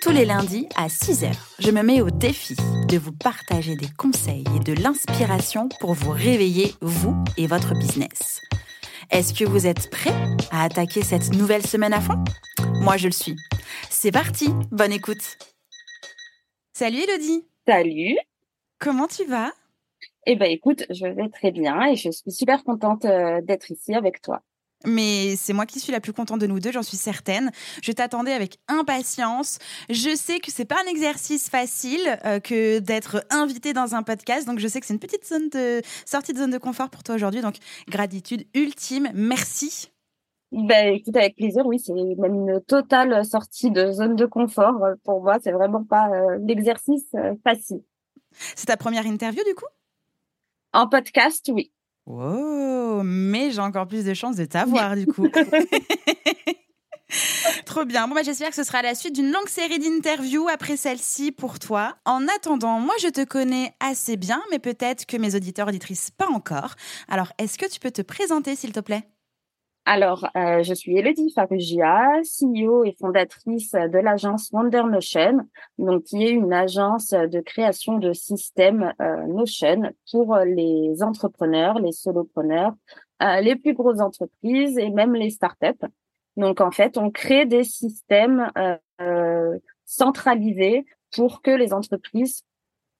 Tous les lundis à 6h, je me mets au défi de vous partager des conseils et de l'inspiration pour vous réveiller, vous et votre business. Est-ce que vous êtes prêts à attaquer cette nouvelle semaine à fond? Moi, je le suis. C'est parti, bonne écoute. Salut Elodie. Salut. Comment tu vas? Eh ben écoute, je vais très bien et je suis super contente euh, d'être ici avec toi. Mais c'est moi qui suis la plus contente de nous deux, j'en suis certaine. Je t'attendais avec impatience. Je sais que c'est pas un exercice facile euh, que d'être invité dans un podcast, donc je sais que c'est une petite zone de sortie de zone de confort pour toi aujourd'hui. Donc gratitude ultime, merci. Ben écoute, avec plaisir. Oui, c'est même une totale sortie de zone de confort pour moi. C'est vraiment pas euh, l'exercice euh, facile. C'est ta première interview du coup? En podcast, oui. Mais j'ai encore plus de chances de t'avoir du coup. Trop bien. Bon, bah, j'espère que ce sera la suite d'une longue série d'interviews après celle-ci pour toi. En attendant, moi, je te connais assez bien, mais peut-être que mes auditeurs auditrices pas encore. Alors, est-ce que tu peux te présenter, s'il te plaît? Alors, euh, je suis Elodie Farugia, CEO et fondatrice de l'agence Wonder Notion, donc qui est une agence de création de systèmes euh, Notion pour les entrepreneurs, les solopreneurs, euh, les plus grosses entreprises et même les startups. Donc, en fait, on crée des systèmes centralisés pour que les entreprises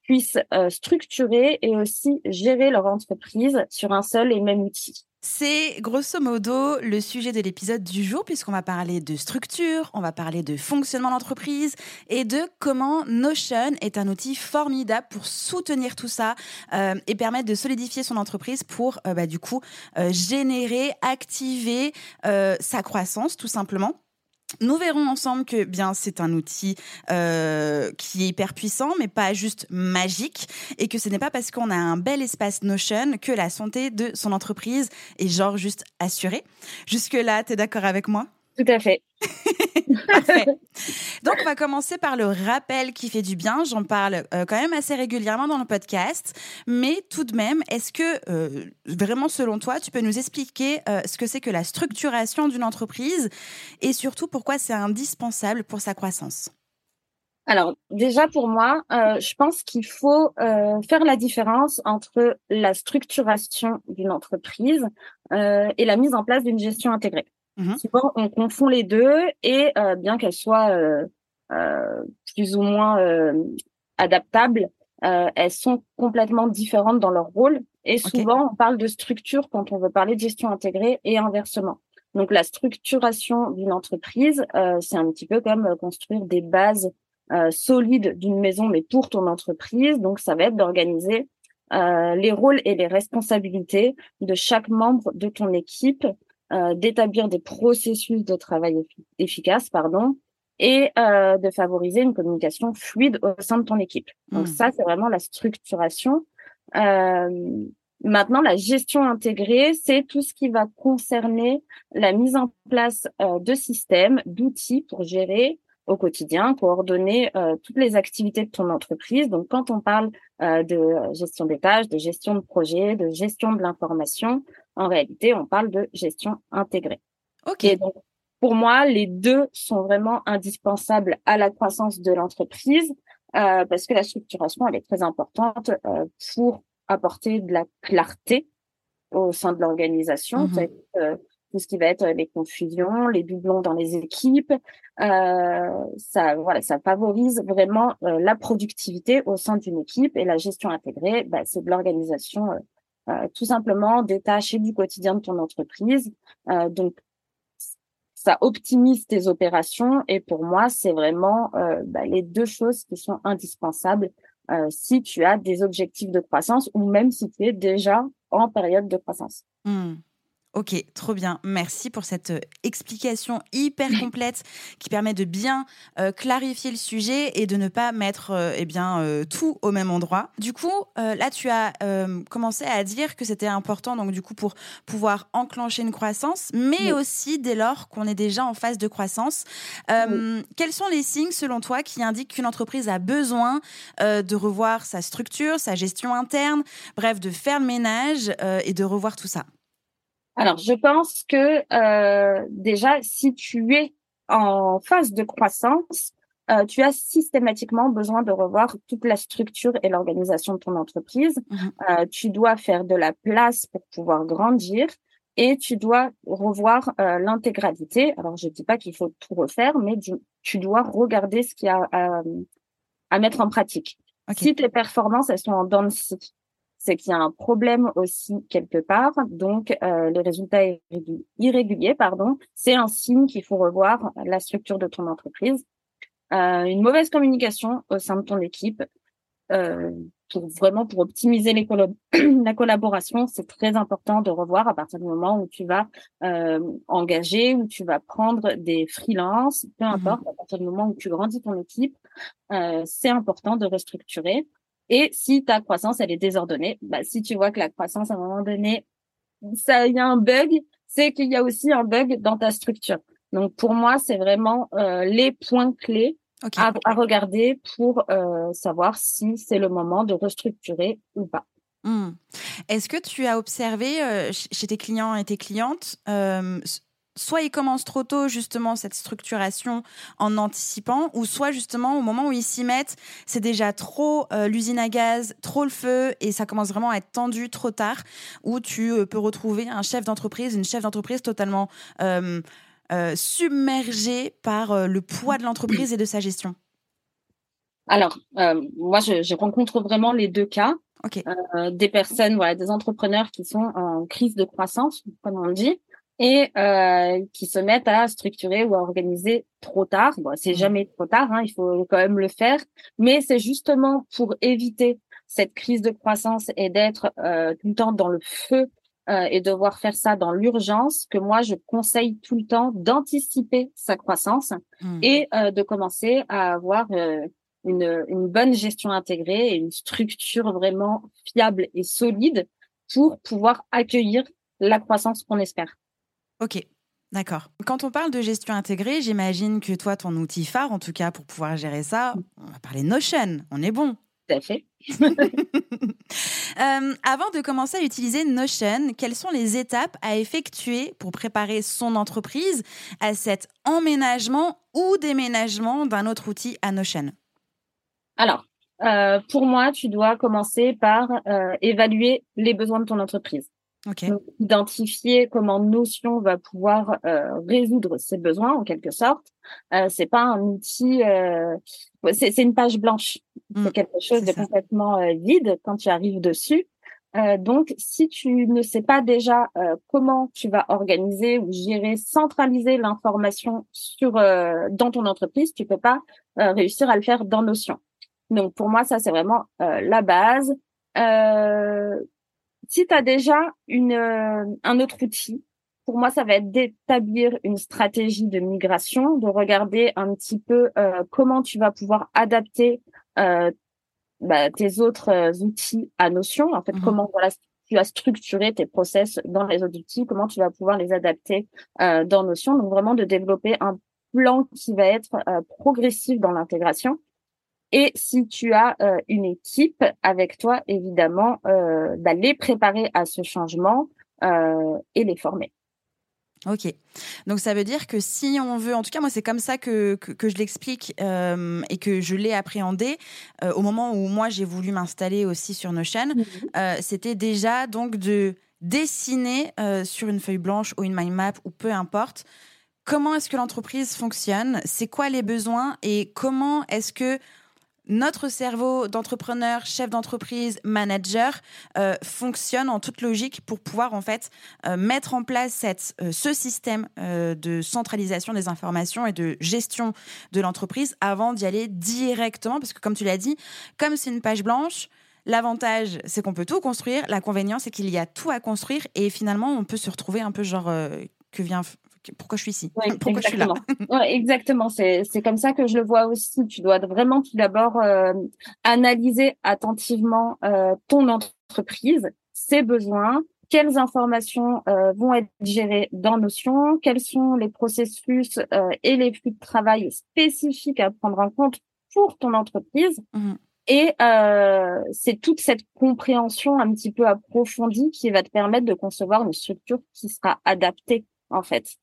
puissent structurer et aussi gérer leur entreprise sur un seul et même outil. C'est grosso modo le sujet de l'épisode du jour, puisqu'on va parler de structure, on va parler de fonctionnement d'entreprise et de comment Notion est un outil formidable pour soutenir tout ça euh, et permettre de solidifier son entreprise pour, euh, bah, du coup, euh, générer, activer sa croissance, tout simplement. Nous verrons ensemble que bien c'est un outil euh, qui est hyper puissant, mais pas juste magique, et que ce n'est pas parce qu'on a un bel espace Notion que la santé de son entreprise est genre juste assurée. Jusque là, tu es d'accord avec moi? Tout à fait. Donc, on va commencer par le rappel qui fait du bien. J'en parle euh, quand même assez régulièrement dans le podcast. Mais tout de même, est-ce que euh, vraiment, selon toi, tu peux nous expliquer euh, ce que c'est que la structuration d'une entreprise et surtout pourquoi c'est indispensable pour sa croissance? Alors déjà pour moi, je pense qu'il faut faire la différence entre la structuration d'une entreprise et la mise en place d'une gestion intégrée. Mmh Souvent, on confond les deux et euh, bien qu'elles soient euh, euh, plus ou moins adaptables, elles sont complètement différentes dans leur rôle. Et souvent, on parle de structure quand on veut parler de gestion intégrée et inversement. Donc, la structuration d'une entreprise, c'est un petit peu comme construire des bases solides d'une maison, mais pour ton entreprise. Donc, ça va être d'organiser les rôles et les responsabilités de chaque membre de ton équipe euh, d'établir des processus de travail efficaces, pardon, et euh, de favoriser une communication fluide au sein de ton équipe. Donc mmh. ça, c'est vraiment la structuration. Euh, maintenant, la gestion intégrée, c'est tout ce qui va concerner la mise en place euh, de systèmes, d'outils pour gérer au quotidien, coordonner euh, toutes les activités de ton entreprise. Donc, quand on parle euh, de gestion des tâches, de gestion de projet, de gestion de l'information, en réalité, on parle de gestion intégrée. Ok. donc, pour moi, les deux sont vraiment indispensables à la croissance de l'entreprise euh, parce que la structuration, elle est très importante euh, pour apporter de la clarté au sein de l'organisation. Mmh euh, tout ce qui va être les confusions, les doublons dans les équipes. Ça, voilà, ça favorise vraiment la productivité au sein d'une équipe et la gestion intégrée, bah, c'est de l'organisation tout simplement et du quotidien de ton entreprise. Euh, donc, ça optimise tes opérations et pour moi, c'est vraiment euh, bah, les deux choses qui sont indispensables si tu as des objectifs de croissance ou même si tu es déjà en période de croissance. Mmh. Ok, trop bien. Merci pour cette euh, explication hyper complète qui permet de bien euh, clarifier le sujet et de ne pas mettre euh, eh bien, tout au même endroit. Du coup, là, tu as commencé à dire que c'était important donc du coup pour pouvoir enclencher une croissance, mais aussi dès lors qu'on est déjà en phase de croissance. Quels sont les signes, selon toi, qui indiquent qu'une entreprise a besoin de revoir sa structure, sa gestion interne, bref, de faire le ménage et de revoir tout ça? Alors, je pense que euh, déjà, si tu es en phase de croissance, euh, tu as systématiquement besoin de revoir toute la structure et l'organisation de ton entreprise. Mmh euh, tu dois faire de la place pour pouvoir grandir et tu dois revoir l'intégralité. Alors, je ne dis pas qu'il faut tout refaire, mais tu, dois regarder ce qu'il y a à, mettre en pratique. Si tes performances, elles sont en dents c'est qu'il y a un problème aussi quelque part. Donc, euh, les résultats irréguliers, pardon, c'est un signe qu'il faut revoir la structure de ton entreprise. Euh, une mauvaise communication au sein de ton équipe, euh, pour vraiment pour optimiser les la collaboration, c'est très important de revoir à partir du moment où tu vas euh, engager, où tu vas prendre des freelances, peu mmh importe, à partir du moment où tu grandis ton équipe, euh, c'est important de restructurer. Et si ta croissance, elle est désordonnée, bah, si tu vois que la croissance, à un moment donné, ça, il y a un bug, c'est qu'il y a aussi un bug dans ta structure. Donc, pour moi, c'est vraiment euh, les points clés à, regarder pour euh, savoir si c'est le moment de restructurer ou pas. Mmh. Est-ce que tu as observé euh, chez tes clients et tes clientes soit ils commencent trop tôt justement cette structuration en anticipant, ou soit justement au moment où ils s'y mettent, c'est déjà trop euh, l'usine à gaz, trop le feu, et ça commence vraiment à être tendu trop tard, où tu euh, peux retrouver un chef d'entreprise, une chef d'entreprise totalement euh, submergée par le poids de l'entreprise et de sa gestion. Alors, moi, je, rencontre vraiment les deux cas. des personnes, voilà, des entrepreneurs qui sont en crise de croissance, comme on dit, et euh, qui se mettent à structurer ou à organiser trop tard. Bon, c'est mmh. jamais trop tard, hein, il faut quand même le faire, mais c'est justement pour éviter cette crise de croissance et d'être euh, tout le temps dans le feu euh, et devoir faire ça dans l'urgence que moi je conseille tout le temps d'anticiper sa croissance mmh. et euh, de commencer à avoir euh, une, une bonne gestion intégrée et une structure vraiment fiable et solide pour pouvoir accueillir la croissance qu'on espère. Ok, D'accord. Quand on parle de gestion intégrée, j'imagine que toi, ton outil phare, en tout cas, pour pouvoir gérer ça, on va parler Notion. On est bon. Tout à fait. Euh, avant de commencer à utiliser Notion, quelles sont les étapes à effectuer pour préparer son entreprise à cet emménagement ou déménagement d'un autre outil à Notion? Alors, euh, pour moi, tu dois commencer par euh, évaluer les besoins de ton entreprise. Okay. identifier comment Notion va pouvoir euh, résoudre ses besoins en quelque sorte. Euh, c'est pas un outil, euh, c'est une page blanche. c'est mmh, quelque chose de complètement euh, vide quand tu arrives dessus. Euh, donc, si tu ne sais pas déjà comment tu vas organiser ou gérer, centraliser l'information sur dans ton entreprise, tu peux pas réussir à le faire dans Notion. Donc, pour moi, ça c'est vraiment la base. Euh, si tu as déjà une, euh, un autre outil, pour moi, ça va être d'établir une stratégie de migration, de regarder un petit peu euh, comment tu vas pouvoir adapter euh, bah, tes autres outils à Notion. En fait, mmh comment voilà, tu as structuré tes process dans les autres outils, comment tu vas pouvoir les adapter dans Notion. Donc, vraiment de développer un plan qui va être progressif dans l'intégration et si tu as euh, une équipe avec toi, évidemment, euh, bah, préparer à ce changement euh, et les former. Ok. Donc ça veut dire que si on veut, en tout cas moi c'est comme ça que, que, je l'explique euh, et que je l'ai appréhendé au moment où moi j'ai voulu m'installer aussi sur Notion, mmh c'était déjà donc de dessiner sur une feuille blanche ou une mind map ou peu importe comment est-ce que l'entreprise fonctionne, c'est quoi les besoins et comment est-ce que notre cerveau d'entrepreneur, chef d'entreprise, manager euh, fonctionne en toute logique pour pouvoir en fait euh, mettre en place cette, euh, ce système de centralisation des informations et de gestion de l'entreprise avant d'y aller directement parce que comme tu l'as dit, comme c'est une page blanche, L'avantage, c'est qu'on peut tout construire. L'inconvénient, c'est qu'il y a tout à construire et finalement, on peut se retrouver un peu genre que vient. Pourquoi je suis ici? Pourquoi je suis là? Exactement, c'est comme ça que je le vois aussi. Tu dois vraiment tout d'abord euh, analyser attentivement euh, ton entreprise, ses besoins, quelles informations vont être gérées dans Notion, quels sont les processus et les flux de travail spécifiques à prendre en compte pour ton entreprise. Mmh. Et euh, c'est toute cette compréhension un petit peu approfondie qui va te permettre de concevoir une structure qui sera adaptée, en fait.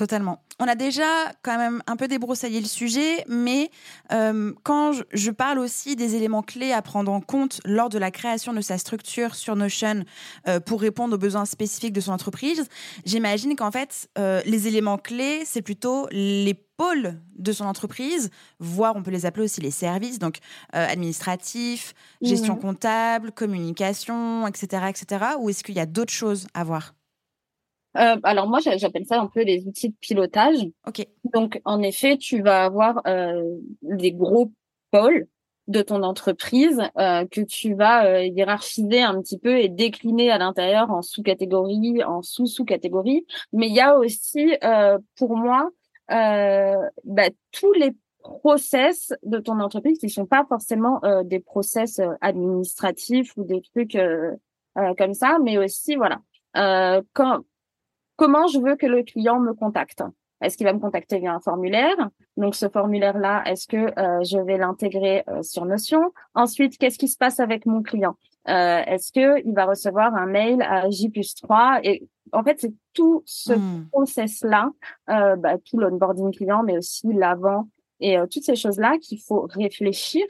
Totalement. On a déjà quand même un peu débroussaillé le sujet, mais euh, quand je, parle aussi des éléments clés à prendre en compte lors de la création de sa structure sur Notion euh, pour répondre aux besoins spécifiques de son entreprise, j'imagine qu'en fait, euh, les éléments clés, c'est plutôt les pôles de son entreprise, voire on peut les appeler aussi les services, donc administratifs, gestion mmh. comptable, communication, etc., etc. Ou est-ce qu'il y a d'autres choses à voir? Euh, alors moi, j'appelle ça un peu les outils de pilotage. Ok. Donc en effet, tu vas avoir euh, des gros pôles de ton entreprise euh, que tu vas euh, hiérarchiser un petit peu et décliner à l'intérieur en sous-catégories, en sous-sous-catégories. Mais il y a aussi, euh, pour moi, bah, tous les process de ton entreprise qui sont pas forcément des process administratifs ou des trucs comme ça, mais aussi voilà. quand comment je veux que le client me contacte? Est-ce qu'il va me contacter via un formulaire? Donc ce formulaire-là, est-ce que euh, je vais l'intégrer euh, sur Notion? Ensuite, qu'est-ce qui se passe avec mon client? Euh, Est-ce que il va recevoir un mail à J 3 Et en fait, c'est tout ce hmm. process-là, bah, tout l'onboarding client, mais aussi l'avant et toutes ces choses-là qu'il faut réfléchir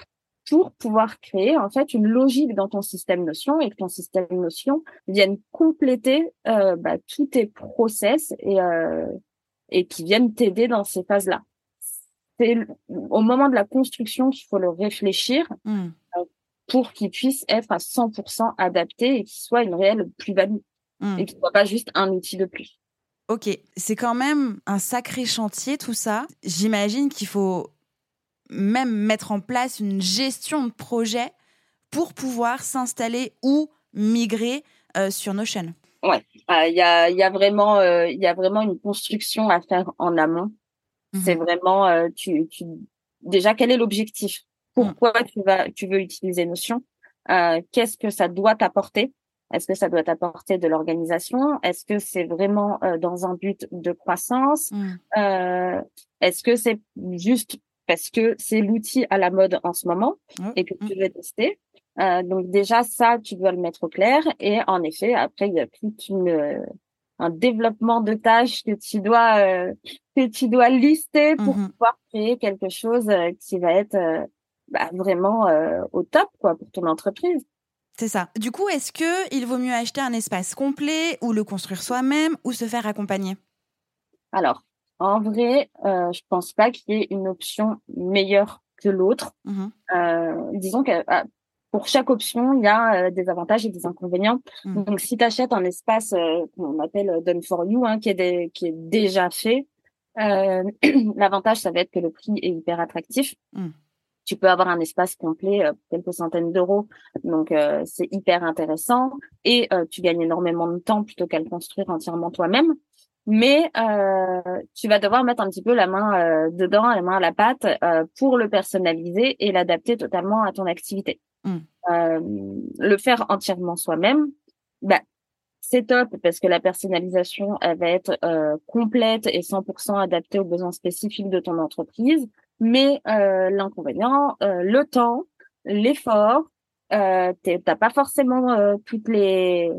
pour pouvoir créer en fait une logique dans ton système Notion et que ton système Notion vienne compléter euh, bah, tous tes process et euh, et qui viennent t'aider dans ces phases-là. C'est au moment de la construction qu'il faut le réfléchir mmh. euh, pour qu'il puisse être à 100% adapté et qu'il soit une réelle plus-value mmh. et qu'il soit pas juste un outil de plus. Ok, c'est quand même un sacré chantier tout ça. J'imagine qu'il faut même mettre en place une gestion de projet pour pouvoir s'installer ou migrer euh, sur Notion. Ouais, ah, il y, a, y, a vraiment, euh, y a vraiment une construction à faire en amont. Mhm. C'est vraiment, euh, tu, tu, déjà, quel est l'objectif? Pourquoi mhm. tu vas, tu veux utiliser Notion? Qu'est-ce que ça doit t'apporter? Est-ce que ça doit t'apporter de l'organisation? Est-ce que c'est vraiment dans un but de croissance? Mhm. Est-ce que c'est juste parce que c'est l'outil à la mode en ce moment et que tu veux tester. Euh, donc déjà ça, tu dois le mettre au clair. Et en effet, après il y a tout une euh, un développement de tâches que tu dois euh, que tu dois lister pour mmh pouvoir créer quelque chose qui va être bah, vraiment au top quoi pour ton entreprise. C'est ça. Du coup, est-ce que il vaut mieux acheter un espace complet ou le construire soi-même ou se faire accompagner? Alors, en vrai, euh, je pense pas qu'il y ait une option meilleure que l'autre. Mmh euh, disons que ah, pour chaque option, il y a euh, des avantages et des inconvénients. Mmh. Donc, si tu achètes un espace euh, qu'on appelle Done for You, hein, qui, est qui est déjà fait, euh, l'avantage, ça va être que le prix est hyper attractif. Mmh. Tu peux avoir un espace complet, quelques centaines d'euros, donc c'est hyper intéressant. Et tu gagnes énormément de temps plutôt qu'à le construire entièrement toi-même mais euh, tu vas devoir mettre un petit peu la main euh, dedans, la main à la pâte euh, pour le personnaliser et l'adapter totalement à ton activité. Mm. Euh, le faire entièrement soi-même, bah, c'est top parce que la personnalisation elle va être euh, complète et 100% adaptée aux besoins spécifiques de ton entreprise. Mais l'inconvénient, le temps, l'effort, t'as pas forcément toutes les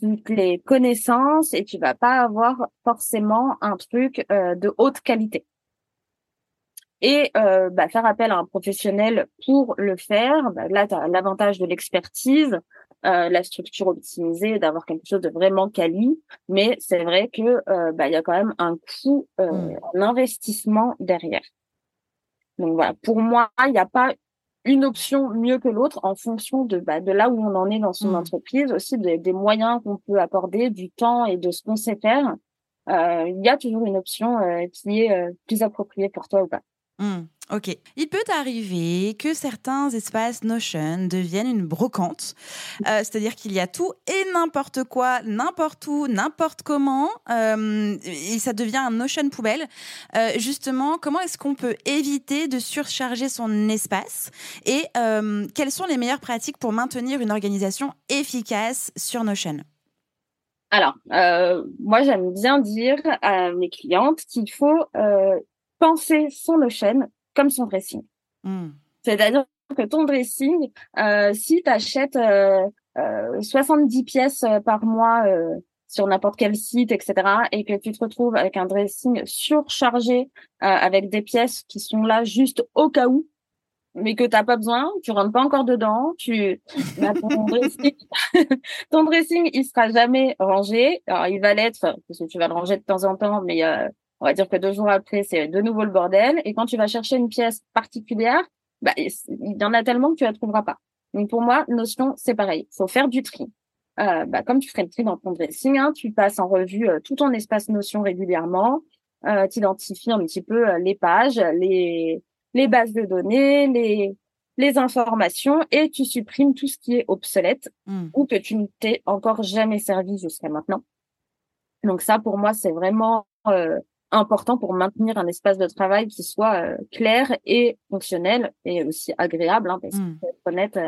toutes les connaissances et tu vas pas avoir forcément un truc euh, de haute qualité. Et euh, bah, faire appel à un professionnel pour le faire, bah, là, tu as l'avantage de l'expertise, euh, la structure optimisée, d'avoir quelque chose de vraiment quali, mais c'est vrai que bah, il y a quand même un coût, mmh. un investissement derrière. Donc voilà, pour moi, il n'y a pas une option mieux que l'autre en fonction de, bah, de là où on en est dans son mmh. entreprise, aussi des moyens qu'on peut accorder, du temps et de ce qu'on sait faire. Euh, il y a toujours une option euh, qui est euh, plus appropriée pour toi ou pas. Mmh. Ok. Il peut arriver que certains espaces Notion deviennent une brocante, euh, c'est-à-dire qu'il y a tout et n'importe quoi, n'importe où, n'importe comment, euh, et ça devient un Notion poubelle. Euh, justement, comment est-ce qu'on peut éviter de surcharger son espace et quelles sont les meilleures pratiques pour maintenir une organisation efficace sur Notion? Alors, moi, j'aime bien dire à mes clientes qu'il faut penser son Notion comme son dressing. Hmm. C'est-à-dire que ton dressing, euh, si tu achètes euh, 70 euh, pièces euh, par mois sur n'importe quel site, etc., et que tu te retrouves avec un dressing surchargé avec des pièces qui sont là juste au cas où, mais que t'as pas besoin, tu rentres pas encore dedans, tu bah, ton, dressing, ton dressing il sera jamais rangé. Alors il va l'être parce que tu vas le ranger de temps en temps, mais euh, on va dire que deux jours après, c'est de nouveau le bordel. Et quand tu vas chercher une pièce particulière, bah, il y en a tellement que tu la trouveras pas. Donc pour moi, Notion, c'est pareil. Il faut faire du tri. Euh, bah, comme tu ferais le tri dans ton dressing, hein, tu passes en revue euh, tout ton espace Notion régulièrement. Euh, tu identifies un petit peu euh, les pages, les, les bases de données, les, les informations et tu supprimes tout ce qui est obsolète hmm. ou que tu ne t'es encore jamais servi jusqu'à maintenant. Donc ça, pour moi, c'est vraiment euh, important pour maintenir un espace de travail qui soit euh, clair et fonctionnel et aussi agréable. Hein, parce que, pour être honnête,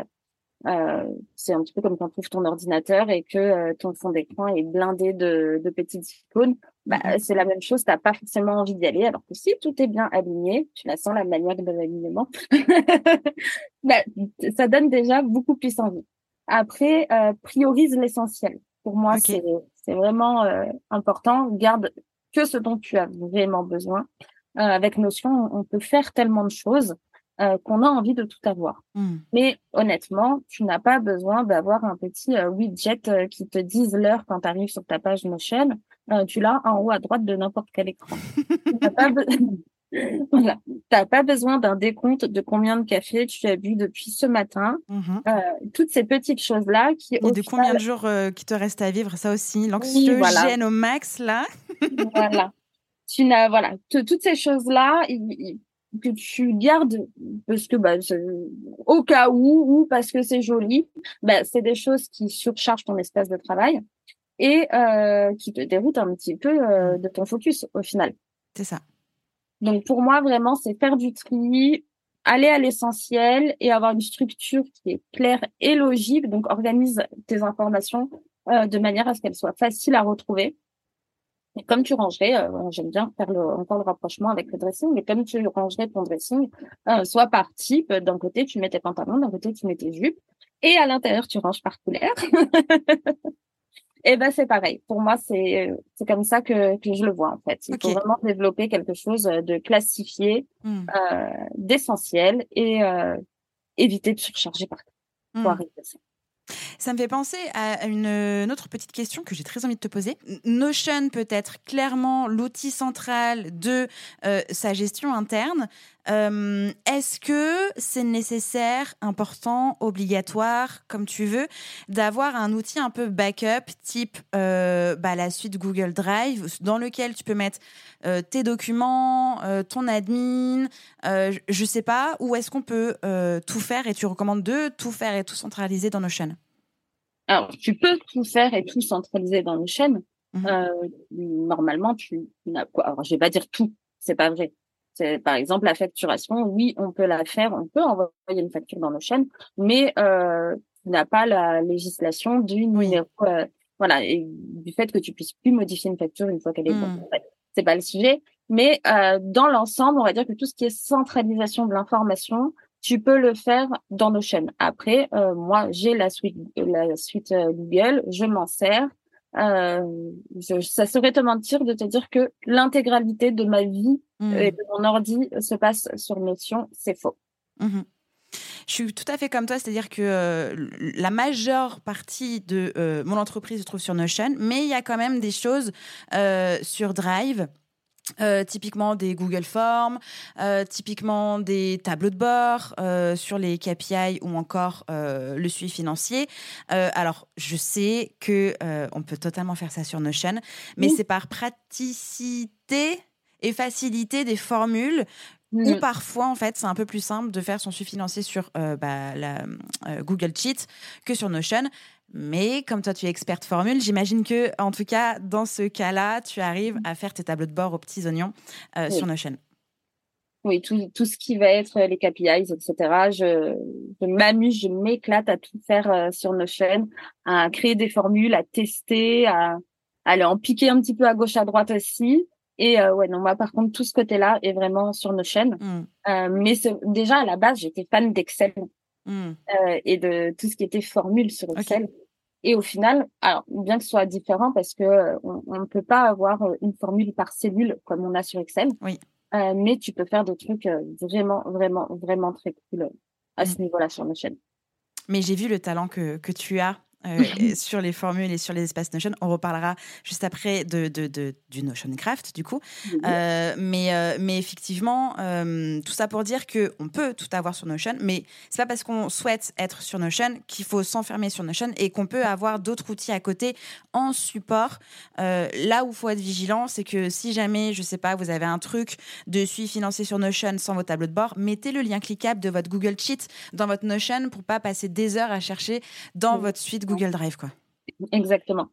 euh, c'est un petit peu comme quand tu ouvres ton ordinateur et que euh, ton fond d'écran est blindé de, de petites icônes. Bah, mmh. c'est la même chose, t'as pas forcément envie d'y aller. Alors que si tout est bien aligné, tu la sens la manière de l'alignement, bah, ça donne déjà beaucoup plus envie. Après, priorise l'essentiel. Pour moi, c'est c'est vraiment important. Garde que ce dont tu as vraiment besoin. Euh, avec Notion, on peut faire tellement de choses euh, qu'on a envie de tout avoir. Hmm. Mais honnêtement, tu n'as pas besoin d'avoir un petit euh, widget qui te dise l'heure quand tu arrives sur ta page Notion. tu l'as en haut à droite de n'importe quel écran. tu n'as pas, voilà. pas besoin d'un décompte de combien de café tu as bu depuis ce matin. Mm-hmm. toutes ces petites choses-là qui... Et de combien de jours qui te reste à vivre, ça aussi. L'anxiogène au max, là voilà. Tu n'as, voilà, toutes ces choses-là que tu gardes parce que, bah, au cas où, ou parce que c'est joli, bah, c'est des choses qui surchargent ton espace de travail et euh, qui te déroutent un petit peu euh, de ton focus au final. C'est ça. Donc pour moi, vraiment, c'est faire du tri, aller à l'essentiel et avoir une structure qui est claire et logique. Donc organise tes informations euh, de manière à ce qu'elles soient faciles à retrouver comme tu rangerais, euh, j'aime bien faire le, encore le rapprochement avec le dressing, mais comme tu rangerais ton dressing, euh, soit par type, d'un côté tu mets tes pantalons, d'un côté tu mets tes jupes, et à l'intérieur tu ranges par couleur. et ben c'est pareil. Pour moi, c'est c'est comme ça que, que je le vois en fait. Il faut vraiment développer quelque chose de classifié, hmm. euh, d'essentiel et euh, éviter de surcharger partout. Pour hmm. Ça me fait penser à une, autre petite question que j'ai très envie de te poser. Notion peut être clairement l'outil central de euh, sa gestion interne. Euh, est-ce que c'est nécessaire, important, obligatoire, comme tu veux, d'avoir un outil un peu backup type euh, bah, la suite Google Drive dans lequel tu peux mettre tes documents, ton admin, je sais pas, ou est-ce qu'on peut tout faire et tu recommandes de tout faire et tout centraliser dans Notion? Alors, tu peux tout faire et tout centraliser dans une chaîne. Mhm. Euh, normalement, tu n'as quoi? Alors, je vais pas dire tout, c'est pas vrai. C'est par exemple la facturation. Oui, on peut la faire, on peut envoyer une facture dans nos chaînes, mais euh, tu n'as pas la législation du numéro. Euh, voilà, et du fait que tu puisses plus modifier une facture une fois qu'elle est. Mmh. c'est pas le sujet, mais euh, dans l'ensemble, on va dire que tout ce qui est centralisation de l'information, tu peux le faire dans nos chaînes. Après, euh, moi, j'ai la suite, la suite euh, Google, je m'en sers. Euh, ça serait te mentir de te dire que l'intégralité de ma vie mmh. et de mon ordi se passe sur Notion. C'est faux. Mmh je suis tout à fait comme toi, c'est-à-dire que la majeure partie de mon entreprise se trouve sur Notion, mais il y a quand même des choses sur Drive euh, typiquement des Google Forms, euh, typiquement des tableaux de bord euh, sur les KPI ou encore le suivi financier. alors, je sais que on peut totalement faire ça sur Notion, mais c'est par praticité et facilité des formules Ou mmh. parfois, en fait, c'est un peu plus simple de faire son suivi financier sur euh, bah, la, Google Sheet que sur Notion. Mais comme toi, tu es experte formule, j'imagine que, en tout cas, dans ce cas-là, tu arrives à faire tes tableaux de bord aux petits oignons sur Notion. Oui, tout, tout ce qui va être les KPIs, etc. Je, je m'amuse, je m'éclate à tout faire euh, sur Notion, à créer des formules, à tester, à, aller en piquer un petit peu à gauche, à droite aussi. Et euh, ouais, non, moi par contre, tout ce côté-là est vraiment sur Notion. Mmh. Euh, mais déjà à la base, j'étais fan d'Excel mmh. euh, et de tout ce qui était formule sur Excel. Et au final, alors bien que ce soit différent, parce que euh, on ne peut pas avoir une formule par cellule comme on a sur Excel. Oui. Euh, mais tu peux faire des trucs euh, vraiment, vraiment, vraiment très cool euh, à ce mmh. niveau-là sur nos chaînes. Mais j'ai vu le talent que, que tu as euh, sur les formules et sur les espaces Notion. On reparlera juste après de, de, du Notion Craft, du coup. Euh, mais, euh, mais effectivement, tout ça pour dire qu'on peut tout avoir sur Notion, mais c'est pas parce qu'on souhaite être sur Notion qu'il faut s'enfermer sur Notion et qu'on peut avoir d'autres outils à côté en support. là où il faut être vigilant, c'est que si jamais, je sais pas, vous avez un truc de suivi financier sur Notion sans vos tableaux de bord, mettez le lien cliquable de votre Google Sheet dans votre Notion pour pas passer des heures à chercher dans votre suite Google Google Drive, quoi. Exactement.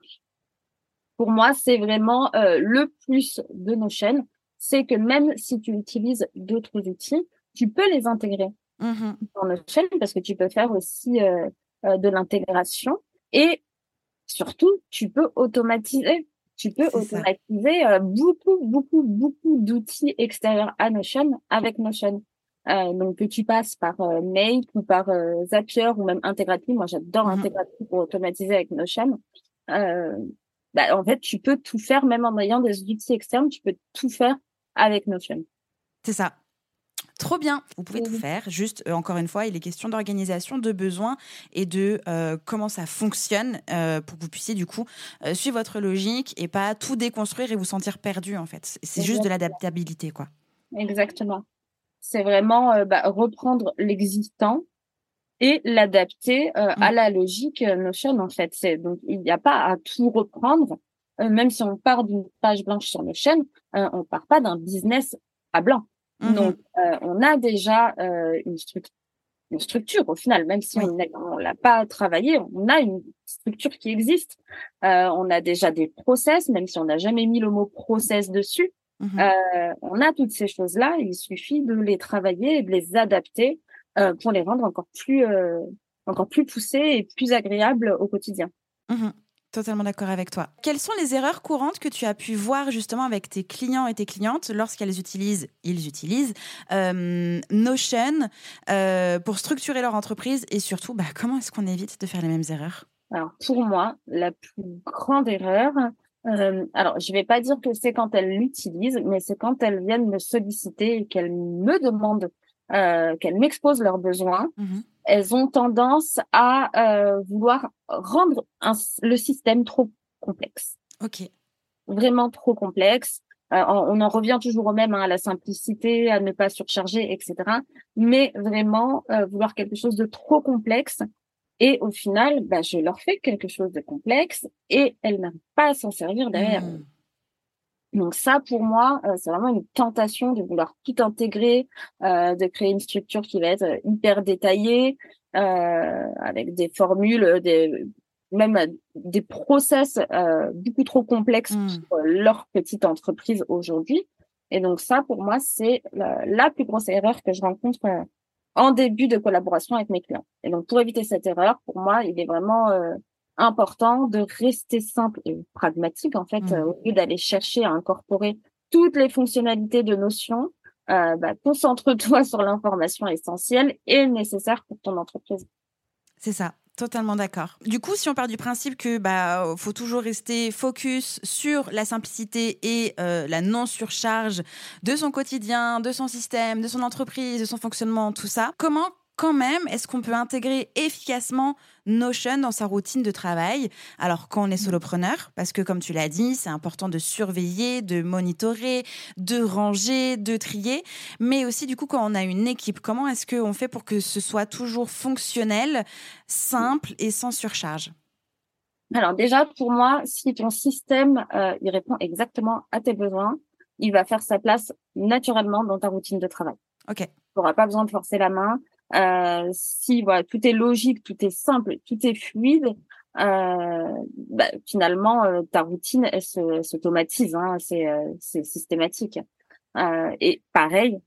Pour moi, c'est vraiment euh, le plus de nos chaînes, c'est que même si tu utilises d'autres outils, tu peux les intégrer mmh dans nos chaînes parce que tu peux faire aussi euh, euh, de l'intégration et surtout, tu peux automatiser. Tu peux automatiser beaucoup, beaucoup, beaucoup d'outils extérieurs à Notion avec Notion. Euh, donc que tu passes par euh, Make ou par euh, Zapier ou même Integrity. Moi, j'adore mmh Integrity pour automatiser avec Notion. Euh, bah, en fait, tu peux tout faire, même en ayant des outils externes, tu peux tout faire avec Notion. C'est ça. Trop bien, vous pouvez tout faire. Juste, encore une fois, il est question d'organisation, de besoins et de comment ça fonctionne pour que vous puissiez du coup suivre votre logique et pas tout déconstruire et vous sentir perdu en fait. C'est juste de l'adaptabilité, quoi. Exactement c'est vraiment euh, bah, reprendre l'existant et l'adapter euh, à mmh. la logique euh, Notion en fait. C'est donc il n'y a pas à tout reprendre, même si on part d'une page blanche sur Notion, on part pas d'un business à blanc. Mmh donc on a déjà une, structure une structure au final, même si on ne l'a pas travaillé, on a une structure qui existe. on a déjà des process, même si on n'a jamais mis le mot process dessus. Mmh euh, on a toutes ces choses-là, il suffit de les travailler et de les adapter euh, pour les rendre encore plus, euh, encore plus poussées et plus agréables au quotidien. Mmh Totalement d'accord avec toi. Quelles sont les erreurs courantes que tu as pu voir justement avec tes clients et tes clientes lorsqu'elles utilisent, ils utilisent Notion pour structurer leur entreprise et surtout, bah, comment est-ce qu'on évite de faire les mêmes erreurs? Alors pour moi, la plus grande erreur, euh, alors, je vais pas dire que c'est quand elles l'utilisent, mais c'est quand elles viennent me solliciter et qu'elles me demandent, euh, qu'elles m'exposent leurs besoins. Mmh elles ont tendance à euh, vouloir rendre le système trop complexe. Ok. Vraiment trop complexe. Euh, on, en revient toujours au même, hein, à la simplicité, à ne pas surcharger, etc. Mais vraiment euh, vouloir quelque chose de trop complexe et au final, bah, je leur fais quelque chose de complexe et elles n'arrivent pas à s'en servir derrière. Mmh. Donc ça, pour moi, euh, c'est vraiment une tentation de vouloir tout intégrer, euh, de créer une structure qui va être hyper détaillée, euh, avec des formules, des même des process beaucoup trop complexes mmh. pour leur petite entreprise aujourd'hui. Et donc ça, pour moi, c'est la, la, plus grosse erreur que je rencontre en début de collaboration avec mes clients. Et donc, pour éviter cette erreur, pour moi, il est vraiment euh, important de rester simple et pragmatique, en fait, mmh. euh, au lieu d'aller chercher à incorporer toutes les fonctionnalités de Notion. Euh, bah, concentre-toi sur l'information essentielle et nécessaire pour ton entreprise. C'est ça. Totalement d'accord. Du coup, si on part du principe que bah faut toujours rester focus sur la simplicité et euh, la non surcharge de son quotidien, de son système, de son entreprise, de son fonctionnement, tout ça, comment quand même, est-ce qu'on peut intégrer efficacement Notion dans sa routine de travail? Alors, quand on est solopreneur, parce que comme tu l'as dit, c'est important de surveiller, de monitorer, de ranger, de trier, mais aussi du coup, quand on a une équipe, comment est-ce qu'on fait pour que ce soit toujours fonctionnel, simple et sans surcharge? Alors déjà, pour moi, si ton système euh, il répond exactement à tes besoins, il va faire sa place naturellement dans ta routine de travail. Ok. Tu n'auras pas besoin de forcer la main. Euh, si voilà, tout est logique, tout est simple, tout est fluide, euh, bah, finalement, euh, ta routine, elle s'automatise, hein, c'est c'est systématique. et pareil,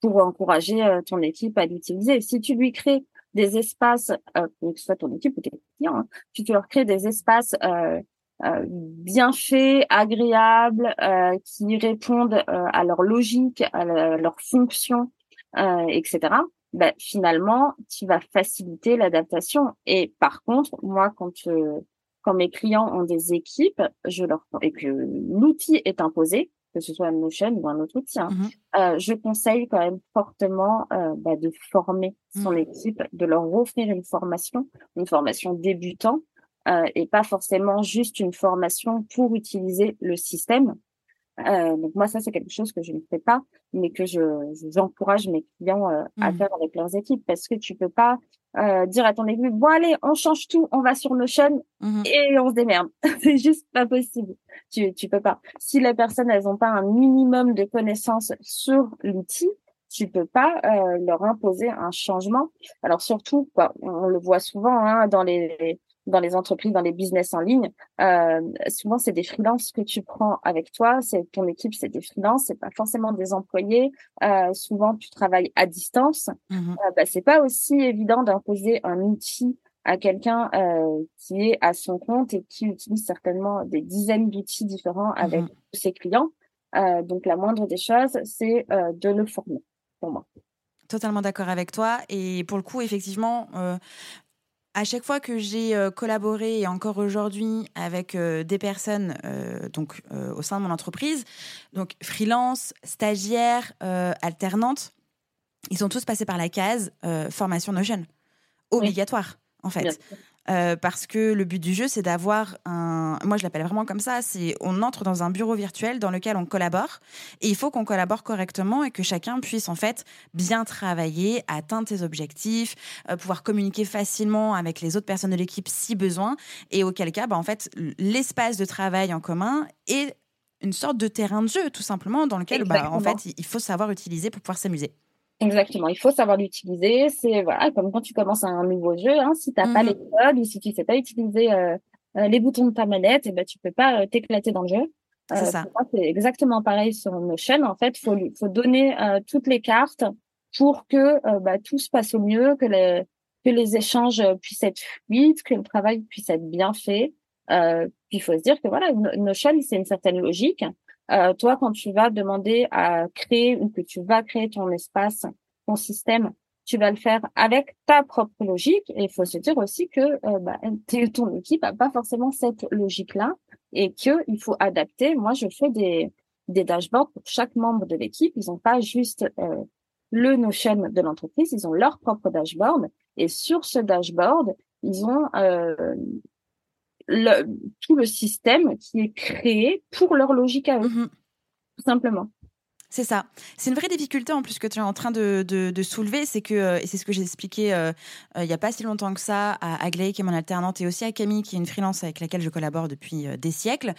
pour encourager ton équipe à l'utiliser. Si tu lui crées des espaces, que ce soit ton équipe ou tes clients, hein, tu leur crées des espaces euh, bien faits, agréables, euh, qui répondent euh, à leur logique, à leur fonction, etc. Ben, finalement, tu vas faciliter l'adaptation. Et par contre, moi, quand quand mes clients ont des équipes, je leur et que l'outil est imposé, que ce soit Notion ou un autre outil, hein, mmh euh, je conseille quand même fortement euh, bah, de former son mmh. équipe, de leur offrir une formation, une formation débutant, euh, et pas forcément juste une formation pour utiliser le système. Euh, donc moi, ça, c'est quelque chose que je ne fais pas, mais que je j'encourage mes clients euh, à mmh. faire avec leurs équipes parce que tu peux pas euh, dire à ton équipe bon allez, on change tout, on va sur Notion mmh et on se démerde. c'est juste pas possible. Tu tu peux pas. Si les personnes elles ont pas un minimum de connaissances sur l'outil, tu peux pas euh, leur imposer un changement. Alors surtout, quoi, on le voit souvent hein, dans les dans les entreprises, dans les business en ligne, euh, souvent c'est des freelances que tu prends avec toi. C'est ton équipe, c'est des freelances, c'est pas forcément des employés. Euh, souvent tu travailles à distance. Mmh euh, bah, c'est pas aussi évident d'imposer un outil à quelqu'un qui est à son compte et qui utilise certainement des dizaines d'outils différents mmh avec ses clients. Donc la moindre des choses, c'est de le former pour moi. Totalement d'accord avec toi. Et pour le coup, effectivement, à chaque fois que j'ai euh, collaboré et encore aujourd'hui avec euh, des personnes euh, donc au sein de mon entreprise, donc freelance, stagiaire, alternante, ils sont tous passés par la case formation Notion, obligatoire en fait. Euh, parce que le but du jeu, c'est d'avoir un. Moi, je l'appelle vraiment comme ça. C'est on entre dans un bureau virtuel dans lequel on collabore, et il faut qu'on collabore correctement et que chacun puisse en fait bien travailler, atteindre ses objectifs, euh, pouvoir communiquer facilement avec les autres personnes de l'équipe si besoin, et auquel cas, bah, en fait, l'espace de travail en commun est une sorte de terrain de jeu, tout simplement, dans lequel, bah, en fait, il faut savoir utiliser pour pouvoir s'amuser. Exactement, il faut savoir l'utiliser. C'est voilà, comme quand tu commences un nouveau jeu, hein, si tu n'as pas mmh les codes ou si tu sais pas utiliser euh, euh, les boutons de ta manette, et eh ben tu peux pas euh, t'éclater dans le jeu. c'est ça. C'est exactement pareil sur Notion. En fait, faut faut donner toutes les cartes pour que bah, tout se passe au mieux, que les que les échanges puissent être fluides, que le travail puisse être bien fait. puis il faut se dire que voilà, Notion c'est une certaine logique. Euh, toi, quand tu vas demander à créer ou que tu vas créer ton espace, ton système, tu vas le faire avec ta propre logique. Et il faut se dire aussi que euh, bah, ton équipe a pas forcément cette logique-là et que il faut adapter. Moi, je fais des, des dashboards pour chaque membre de l'équipe. Ils n'ont pas juste euh, le Notion de l'entreprise, ils ont leur propre dashboard. Et sur ce dashboard, ils ont euh, le, tout le système qui est créé pour leur logique à eux, mhm. tout simplement. C'est ça. C'est une vraie difficulté en plus que tu es en train de, de, soulever, c'est que, euh, et c'est ce que j'ai expliqué euh, euh, il n'y a pas si longtemps que ça à Aglaé, qui est mon alternante, et aussi à Camille, qui est une freelance avec laquelle je collabore depuis des siècles,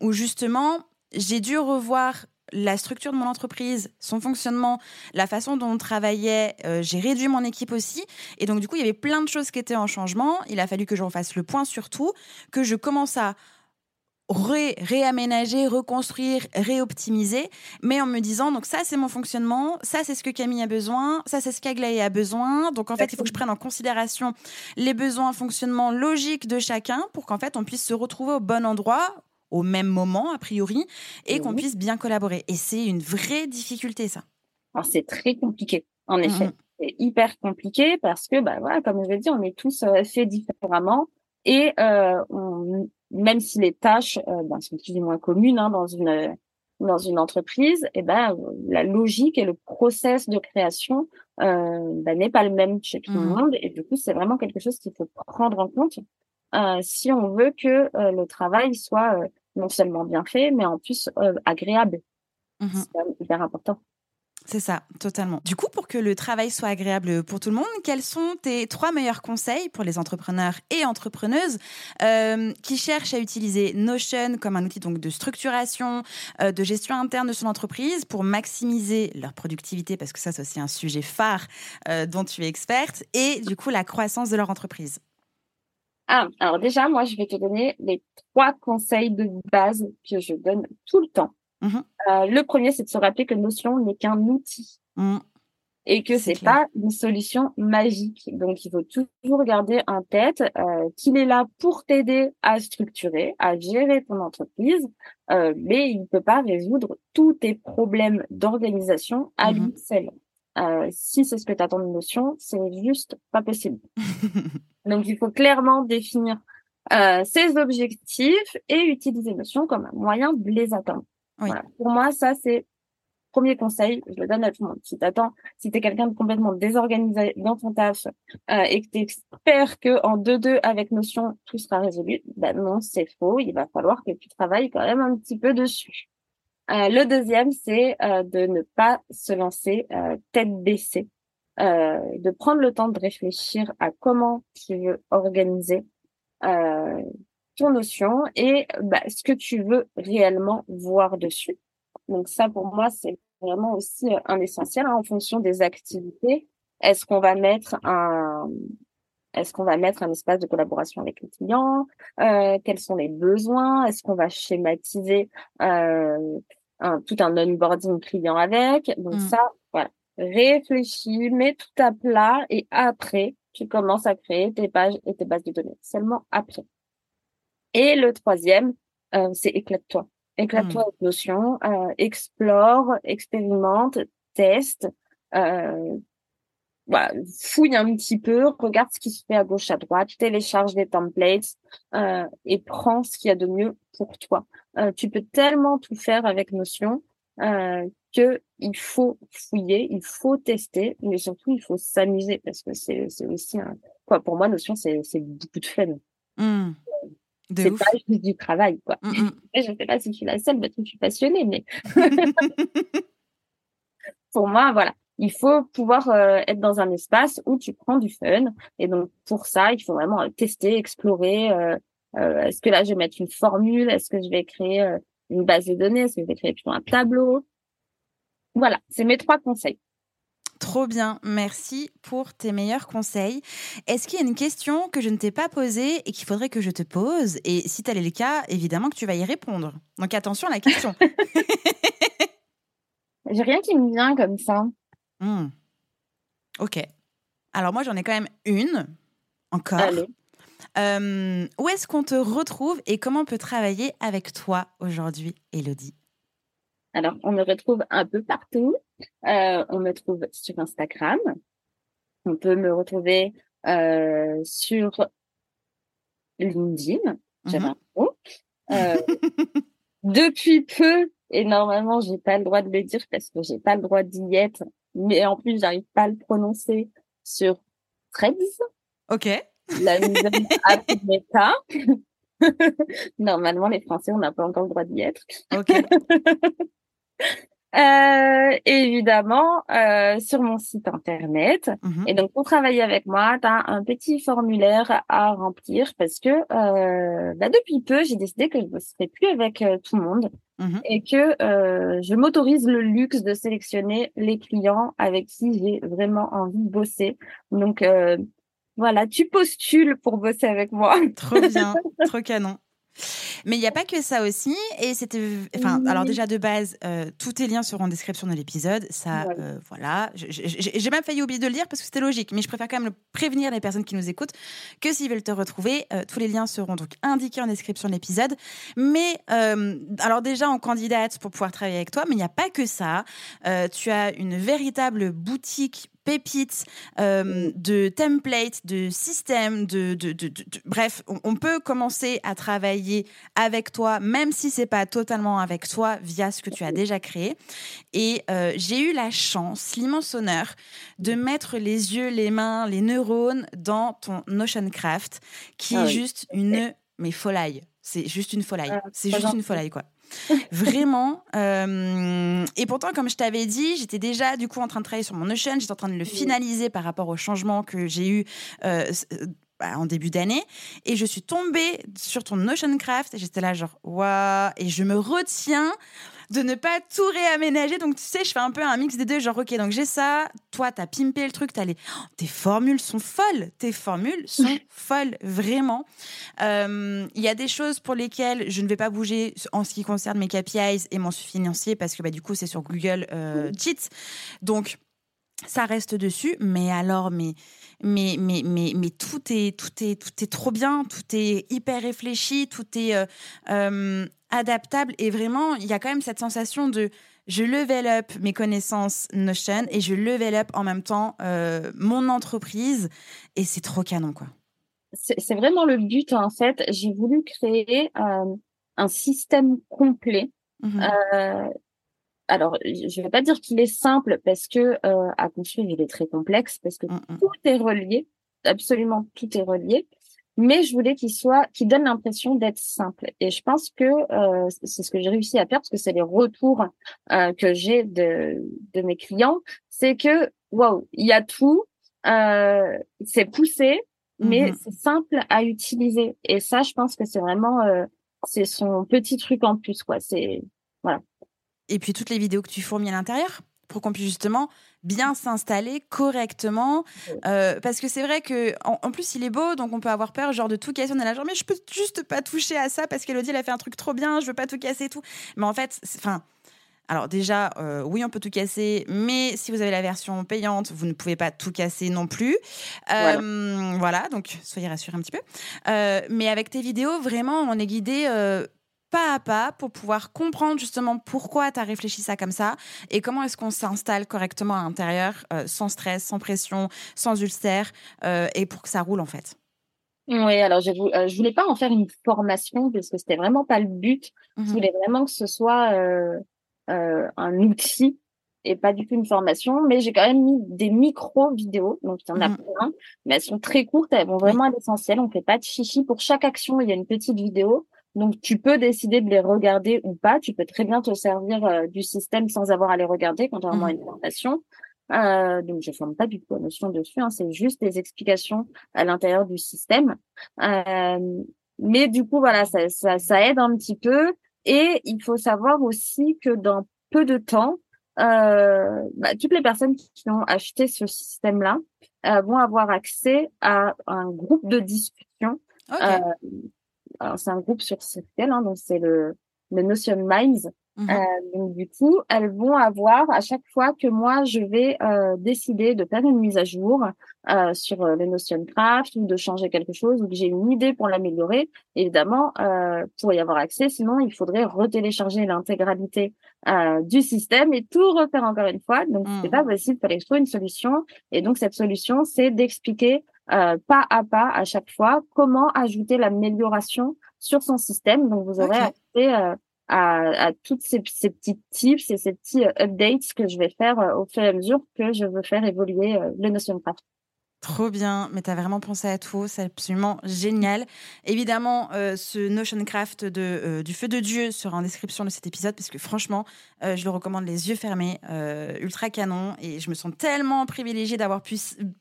où justement, j'ai dû revoir la structure de mon entreprise, son fonctionnement, la façon dont on travaillait, euh, j'ai réduit mon équipe aussi. Et donc, du coup, il y avait plein de choses qui étaient en changement. Il a fallu que je refasse le point sur tout, que je commence à réaménager, reconstruire, réoptimiser, mais en me disant, donc ça, c'est mon fonctionnement, ça, c'est ce que Camille a besoin, ça, c'est ce qu'Aglaé a besoin. Donc, en fait, il faut que je prenne en considération les besoins, fonctionnement logique de chacun pour qu'en fait, on puisse se retrouver au bon endroit au même moment, a priori, et qu'on puisse bien collaborer. Et c'est une vraie difficulté, ça. c'est très compliqué, en effet. C'est hyper compliqué parce que, bah, voilà, comme je l'ai dit, on est tous euh, faits différemment. Et euh, même si les tâches euh, ben, sont plus ou moins communes hein, dans une dans une entreprise, et eh ben la logique et le process de création ben, n'est pas le même chez tout le mmh. monde. Et du coup, c'est vraiment quelque chose qu'il faut prendre en compte euh, si on veut que euh, le travail soit euh, non seulement bien fait, mais en plus agréable. Mmh c'est hyper important. C'est ça, totalement. Du coup, pour que le travail soit agréable pour tout le monde, quels sont tes trois meilleurs conseils pour les entrepreneurs et entrepreneuses euh, qui cherchent à utiliser Notion comme un outil donc de structuration, euh, de gestion interne de son entreprise pour maximiser leur productivité, parce que ça, c'est aussi un sujet phare euh, dont tu es experte, et du coup la croissance de leur entreprise? Ah, alors déjà, moi, je vais te donner les trois conseils de base que je donne tout le temps Mmh euh, le premier, c'est de se rappeler que Notion n'est qu'un outil. Mmh. Et que c'est pas une solution magique. Donc, il faut toujours garder en tête euh, qu'il est là pour t'aider à structurer, à gérer ton entreprise, euh, mais il ne peut pas résoudre tous tes problèmes d'organisation à mmh lui seul. Si c'est ce que tu attends de Notion, c'est juste pas possible. Donc, il faut clairement définir ses objectifs et utiliser Notion comme un moyen de les atteindre. Pour moi, ça, c'est premier conseil, je le donne à tout le monde. Si t'attends, si t'es quelqu'un de complètement désorganisé dans ton taf euh, et que t'espères que en deux deux avec Notion tout sera résolu, ben non, c'est faux. Il va falloir que tu travailles quand même un petit peu dessus. Euh, le deuxième, c'est euh, de ne pas se lancer euh, tête baissée, euh, de prendre le temps de réfléchir à comment tu veux organiser ton notion et bah, ce que tu veux réellement voir dessus. Donc ça, pour moi, c'est vraiment aussi euh, un essentiel hein, en fonction des activités. Est-ce qu'on va mettre un est-ce qu'on va mettre un espace de collaboration avec le client? Euh, Quels sont les besoins? Est-ce qu'on va schématiser euh, un, tout un onboarding client avec? Donc mmh. ça, voilà. Réfléchis, mets tout à plat et après, tu commences à créer tes pages et tes bases de données. Seulement après. Et le troisième, euh, c'est éclate-toi. Éclate-toi mmh. avec Notion, explore, expérimente, teste, euh, voilà, fouille un petit peu, regarde ce qui se fait à gauche, à droite, télécharge des templates euh, et prends ce qu'il y a de mieux pour toi. Euh, tu peux tellement tout faire avec Notion euh, que il faut fouiller, il faut tester, mais surtout il faut s'amuser parce que c'est c'est aussi un, quoi pour moi Notion c'est c'est beaucoup de fun. Mmh. C'est pas juste du travail, quoi. Je mmh, mmh. Je sais pas si je suis la seule, parce que je suis passionnée, mais pour moi, voilà, il faut pouvoir euh, être dans un espace où tu prends du fun. Et donc pour ça, il faut vraiment euh, tester, explorer. Euh, est-ce que là, je vais mettre une formule? Est-ce que je vais créer une base de données? Est-ce que je vais créer plutôt un tableau? Voilà, c'est mes trois conseils. Trop bien, merci pour tes meilleurs conseils. Est-ce qu'il y a une question que je ne t'ai pas posée et qu'il faudrait que je te pose? Et si tel est le cas, évidemment que tu vas y répondre. Donc attention à la question. J'ai rien qui me vient comme ça. Hmm. Ok. Alors moi j'en ai quand même une encore. Euh, où est-ce qu'on te retrouve et comment on peut travailler avec toi aujourd'hui, Elodie alors, on me retrouve un peu partout. Euh, on me trouve sur Instagram. On peut me retrouver euh, sur LinkedIn. J'avais mhm. euh, depuis peu, et normalement, j'ai pas le droit de le dire parce que j'ai pas le droit d'y être, mais en plus, j'arrive pas à le prononcer sur Threads. Ok. La nouvelle app Meta. Normalement, les Français, on n'a pas encore le droit d'y être. Ok. Euh, évidemment euh, sur mon site internet. Mhm. Et donc pour travailler avec moi, tu as un petit formulaire à remplir parce que euh, bah, depuis peu, j'ai décidé que je ne serai plus avec euh, tout le monde mhm. et que je m'autorise le luxe de sélectionner les clients avec qui j'ai vraiment envie de bosser. Donc euh, voilà, tu postules pour bosser avec moi. Trop bien, trop canon. Mais il n'y a pas que ça aussi. Et c'était. Enfin, alors déjà de base, euh, tous tes liens seront en description de l'épisode. Ça, euh, voilà. J'ai même failli oublier de le dire parce que c'était logique. Mais je préfère quand même prévenir les personnes qui nous écoutent que s'ils veulent te retrouver, euh, tous les liens seront donc indiqués en description de l'épisode. Mais alors déjà, en candidate pour pouvoir travailler avec toi, mais il n'y a pas que ça. tu as une véritable boutique pépites, euh, de templates, de systèmes, de, de, de, bref, on, peut commencer à travailler avec toi, même si c'est pas totalement avec toi, via ce que tu as déjà créé. Et euh, j'ai eu la chance, l'immense honneur, de mettre les yeux, les mains, les neurones dans ton Notion Craft, qui ah est juste une mais folie. C'est juste une folie. Ah, c'est juste une folie, quoi. Vraiment. et pourtant, comme je t'avais dit, j'étais déjà du coup en train de travailler sur mon Notion, j'étais en train de le finaliser par rapport au changement que j'ai eu bah, en début d'année. Et je suis tombée sur ton Notion Craft et j'étais là genre, waouh, et je me retiens de ne pas tout réaménager. Donc, tu sais, je fais un peu un mix des deux. Genre, ok, donc j'ai ça. Toi, t'as pimpé le truc. As les... Oh, tes formules sont folles. Tes formules sont folles, vraiment. Euh, il y a des choses pour lesquelles je ne vais pas bouger en ce qui concerne mes KPIs et mon financier parce que bah, du coup, c'est sur Google euh, Cheats. Donc, ça reste dessus, mais alors, mais, mais, mais, mais, mais tout est, tout est, tout est trop bien, tout est hyper réfléchi, tout est euh, euh, adaptable et vraiment, il y a quand même cette sensation de je level up mes connaissances Notion et je level up en même temps euh, mon entreprise et c'est trop canon quoi. C'est vraiment le but en fait. J'ai voulu créer un système complet. Mmh alors, je ne vais pas dire qu'il est simple parce que euh, à construire, il est très complexe parce que mmh, mmh. tout est relié, absolument tout est relié. Mais je voulais qu'il soit, qu'il donne l'impression d'être simple. Et je pense que euh, c'est ce que j'ai réussi à faire parce que c'est les retours euh, que j'ai de, de mes clients, c'est que waouh, il y a tout, euh, c'est poussé, mais mmh c'est simple à utiliser. Et ça, je pense que c'est vraiment, euh, c'est son petit truc en plus, quoi. C'est voilà et puis toutes les vidéos que tu fourmis à l'intérieur pour qu'on puisse justement bien s'installer correctement. Euh, parce que c'est vrai que en, plus il est beau, donc on peut avoir peur genre de tout casser. On est là genre mais je peux juste pas toucher à ça parce qu'Elodie elle a fait un truc trop bien, je veux pas tout casser et tout. Mais en fait, enfin. Alors déjà, euh, oui, on peut tout casser, mais si vous avez la version payante, vous ne pouvez pas tout casser non plus. Euh, voilà. donc soyez rassurés un petit peu. mais avec tes vidéos, vraiment, on est guidé pas à pas pour pouvoir comprendre justement pourquoi tu as réfléchi ça comme ça et comment est-ce qu'on s'installe correctement à l'intérieur euh, sans stress, sans pression, sans ulcère euh, et pour que ça roule en fait. Oui, alors je, euh, je voulais pas en faire une formation parce que c'était vraiment pas le but. Je mmh voulais vraiment que ce soit un outil et pas du tout une formation, mais j'ai quand même mis des micro-vidéos, donc il y en a mmh plein, mais elles sont très courtes, elles vont vraiment à l'essentiel, on fait pas de chichi. Pour chaque action, il y a une petite vidéo, donc, tu peux décider de les regarder ou pas. Tu peux très bien te servir euh, du système sans avoir à les regarder, contrairement à une mmh. formation. Euh, donc, je ne forme pas du tout la notion dessus. Hein, c'est juste des explications à l'intérieur du système. Euh, mais du coup, voilà, ça, ça, ça, aide un petit peu. Et il faut savoir aussi que dans peu de temps, euh, bah, toutes les personnes qui ont acheté ce système-là euh, vont avoir accès à un groupe de discussion okay c'est un groupe sur Circle, hein, donc c'est le, le Notion Minds. Mmh euh, donc du coup, elles vont avoir à chaque fois que moi je vais euh, décider de faire une mise à jour euh, sur euh, le Notion Craft ou de changer quelque chose ou que j'ai une idée pour l'améliorer, évidemment, euh, pour y avoir accès. Sinon, il faudrait retélécharger l'intégralité euh, du système et tout refaire encore une fois. Donc c'est pas mmh. possible. Il fallait trouver une solution. Et donc cette solution, c'est d'expliquer euh, pas à pas à chaque fois comment ajouter l'amélioration sur son système. Donc, vous aurez accès euh, à, à toutes ces, ces, petits tips et ces petits euh, updates que je vais faire au fur et à mesure que je veux faire évoluer le Notion Craft. Trop bien, mais tu as vraiment pensé à tout, c'est absolument génial. Évidemment, euh, ce Notion Craft de, euh, du Feu de Dieu sera en description de cet épisode parce que franchement, euh, je le recommande les yeux fermés, ultra canon. Et je me sens tellement privilégiée d'avoir pu,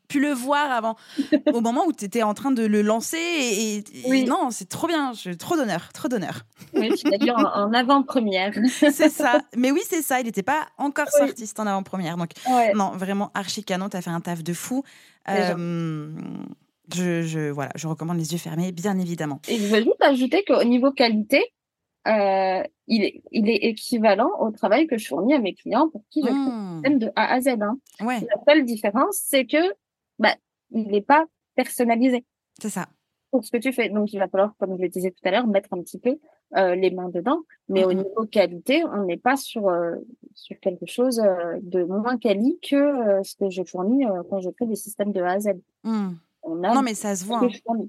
pu le voir avant, au moment où tu étais en train de le lancer. Et, oui. non, c'est trop bien, trop d'honneur, trop d'honneur. Oui, tu l'as vu en, avant-première. c'est ça, mais oui, c'est ça, il n'était pas encore sorti, en avant-première. Donc, non, vraiment archi canon, tu as fait un taf de fou. Euh, je, je, voilà, je recommande les yeux fermés, bien évidemment. Et je veux juste ajouter qu'au niveau qualité, euh, il, est, il est équivalent au travail que je fournis à mes clients pour qui je mmh. fais de A à Z. Hein. Ouais. La seule différence, c'est que bah, il n'est pas personnalisé. C'est ça. Pour ce que tu fais. Donc, il va falloir, comme je le disais tout à l'heure, mettre un petit peu euh, les mains dedans. Mais au mmh niveau qualité, on n'est pas sur, euh, sur quelque chose euh, de moins quali que ce que je fournis quand je fais des systèmes de A à Z. Mmh. non, mais ça se voit. Hein.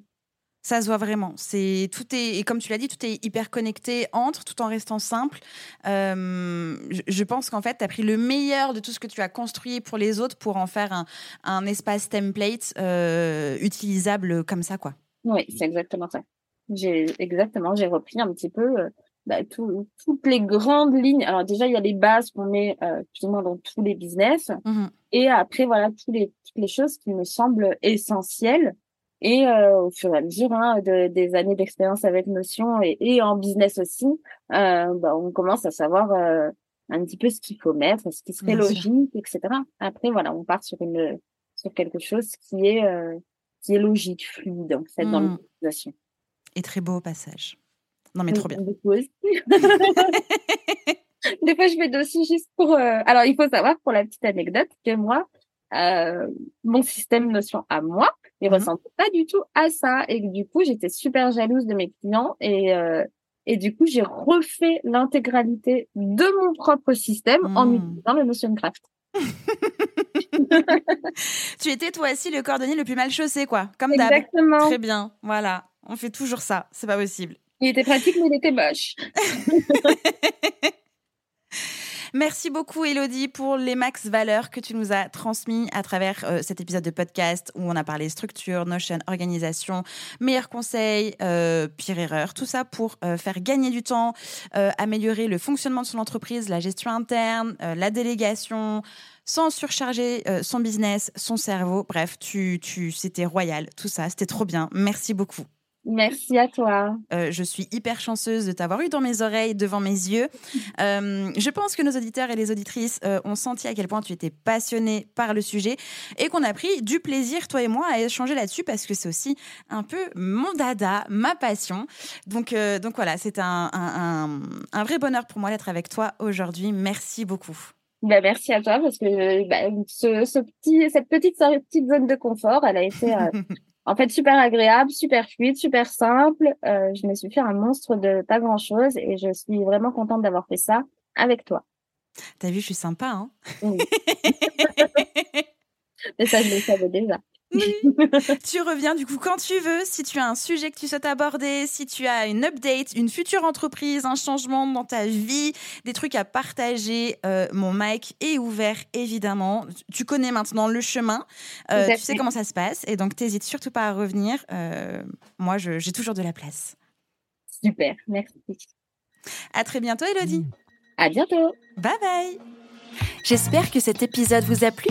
Ça se voit vraiment. C'est tout est et comme tu l'as dit, tout est hyper connecté entre, tout en restant simple. Euh, je, je, pense qu'en fait, tu as pris le meilleur de tout ce que tu as construit pour les autres pour en faire un, un espace template euh, utilisable comme ça, quoi. Oui, c'est exactement ça. J'ai exactement, j'ai repris un petit peu bah, toutes les grandes lignes. Alors déjà, il y a les bases qu'on met euh, plus ou moins dans tous les business. Mmh et après, voilà, tous les, toutes les choses qui me semblent essentielles. Et euh, au fur et à mesure hein, de, des années d'expérience avec Notion et, et, en business aussi, euh, bah, on commence à savoir euh, un petit peu ce qu'il faut mettre, ce qui serait logique, etc. Après, voilà, on part sur une sur quelque chose qui est euh, qui est logique, fluide en fait dans mmh. l'utilisation. Et très beau au passage. Non mais trop bien. Des fois, Des fois je mets dessus juste pour. Euh, alors il faut savoir pour la petite anecdote que moi, euh, mon système Notion à moi, il mmh. ressemble pas du tout à ça et que du coup j'étais super jalouse de mes clients et euh, et du coup j'ai refait l'intégralité de mon propre système en mmh. utilisant le Notion Craft. tu étais toi aussi le cordonnier le plus mal chaussé, quoi. Comme d'hab. Exactement. Très bien. Voilà. On fait toujours ça. C'est pas possible. Il était pratique, mais il était moche. Merci beaucoup, Elodie, pour les max valeurs que tu nous as transmis à travers euh, cet épisode de podcast où on a parlé structure, notion, organisation, meilleurs conseils, euh, pire erreur, tout ça pour euh, faire gagner du temps, améliorer le fonctionnement de son entreprise, la gestion interne, la délégation sans surcharger son business, son cerveau. Bref, tu, tu, c'était royal, tout ça, c'était trop bien. Merci beaucoup. Merci à toi. Euh, je suis hyper chanceuse de t'avoir eu dans mes oreilles, devant mes yeux. Euh, je pense que nos auditeurs et les auditrices euh, ont senti à quel point tu étais passionnée par le sujet et qu'on a pris du plaisir, toi et moi, à échanger là-dessus parce que c'est aussi un peu mon dada, ma passion. Donc, donc voilà, c'est un, un, vrai bonheur pour moi d'être avec toi aujourd'hui. Merci beaucoup. Bah, merci à toi parce que bah, ce, petit, cette petite, petite zone de confort, elle a été en fait super agréable, super fluide, super simple. Euh, je me suis fait un monstre de pas grand chose et je suis vraiment contente d'avoir fait ça avec toi. T'as vu, je suis sympa, hein oui. Mais ça, je le savais déjà. tu reviens du coup quand tu veux, si tu as un sujet que tu souhaites aborder, si tu as une update, une future entreprise, un changement dans ta vie, des trucs à partager, euh, mon mic est ouvert évidemment. Tu connais maintenant le chemin, euh, tu sais comment ça se passe et donc t'hésites surtout pas à revenir. Euh, moi, j'ai toujours de la place. Super, merci. À très bientôt Elodie. À bientôt. Bye bye. J'espère que cet épisode vous a plu.